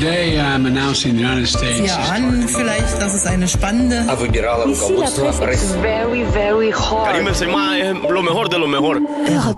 Sie ahnen vielleicht, dass es eine spannende.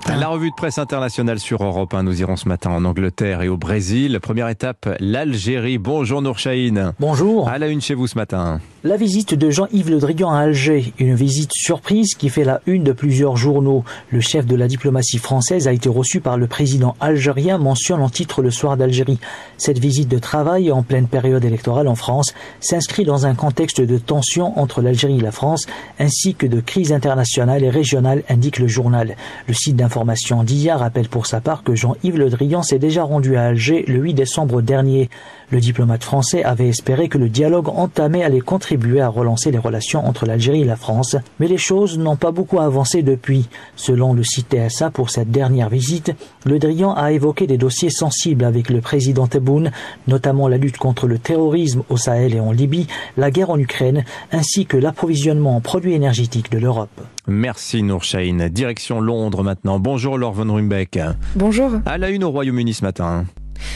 La revue de presse internationale sur Europe 1. Nous irons ce matin en Angleterre et au Brésil. Première étape, l'Algérie. Bonjour Nour Chahine. Bonjour. À la une chez vous ce matin. La visite de Jean-Yves Le Drian à Alger, une visite surprise qui fait la une de plusieurs journaux. Le chef de la diplomatie française a été reçu par le président algérien, mentionne en titre le soir d'Algérie. Cette visite de travail en pleine période électorale en France s'inscrit dans un contexte de tension entre l'Algérie et la France, ainsi que de crise internationale et régionale, indique le journal. Le site d'information d'IA rappelle pour sa part que Jean-Yves Le Drian s'est déjà rendu à Alger le 8 décembre dernier. Le diplomate français avait espéré que le dialogue entamé allait contribuer à relancer les relations entre l'Algérie et la France, mais les choses n'ont pas beaucoup avancé depuis. Selon le site TSA pour cette dernière visite, Le Drian a évoqué des dossiers sensibles avec le président Tebboune, la lutte contre le terrorisme au Sahel et en Libye, la guerre en Ukraine, ainsi que l'approvisionnement en produits énergétiques de l'Europe. Merci Nour. Direction Londres maintenant. Bonjour Laure von Rumbeck. Bonjour. À la une au Royaume-Uni ce matin.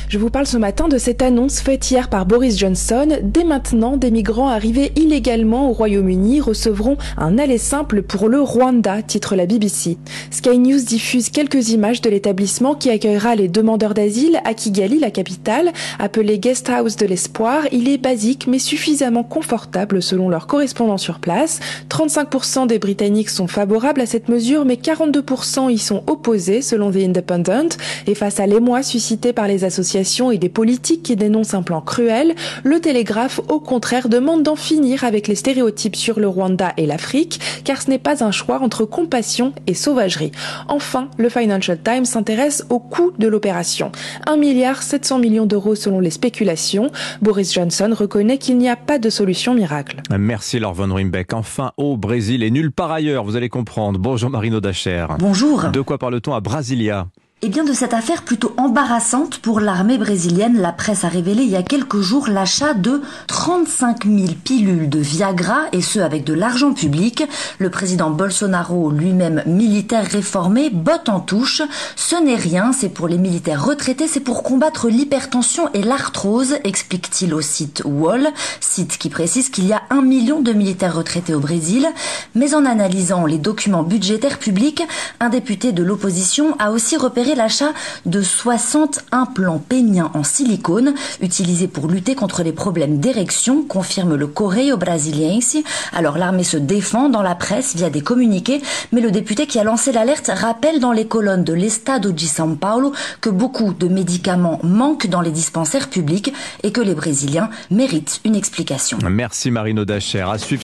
Je vous parle ce matin de cette annonce faite hier par Boris Johnson. Dès maintenant, des migrants arrivés illégalement au Royaume-Uni recevront un aller simple pour le Rwanda, titre la BBC. Sky News diffuse quelques images de l'établissement qui accueillera les demandeurs d'asile à Kigali, la capitale. Appelé Guest House de l'Espoir, il est basique mais suffisamment confortable selon leurs correspondants sur place. 35% des Britanniques sont favorables à cette mesure, mais 42% y sont opposés selon The Independent. Et face à l'émoi suscité par les associations et des politiques qui dénoncent un plan cruel, le Télégraphe au contraire demande d'en finir avec les stéréotypes sur le Rwanda et l'Afrique, car ce n'est pas un choix entre compassion et sauvagerie. Enfin, le Financial Times s'intéresse au coût de l'opération. 1 milliard 700 millions d'euros selon les spéculations. Boris Johnson reconnaît qu'il n'y a pas de solution miracle. Merci Laure von Rimbeck. Enfin, au Brésil et nulle part ailleurs, vous allez comprendre. Bonjour Marino Dacher. Bonjour. De quoi parle-t-on à Brasilia? Eh bien, de cette affaire plutôt embarrassante pour l'armée brésilienne, la presse a révélé il y a quelques jours l'achat de 35 000 pilules de Viagra, et ce avec de l'argent public. Le président Bolsonaro, lui-même militaire réformé, botte en touche. Ce n'est rien, c'est pour les militaires retraités, c'est pour combattre l'hypertension et l'arthrose, explique-t-il au site Wall, site qui précise qu'il y a un million de militaires retraités au Brésil. Mais en analysant les documents budgétaires publics, un député de l'opposition a aussi repéré l'achat de 60 implants péniens en silicone utilisés pour lutter contre les problèmes d'érection, confirme le Correio Brasiliense. Alors l'armée se défend dans la presse via des communiqués, mais le député qui a lancé l'alerte rappelle dans les colonnes de l'Estado de São Paulo que beaucoup de médicaments manquent dans les dispensaires publics et que les Brésiliens méritent une explication. Merci Marino Dacher. À suivre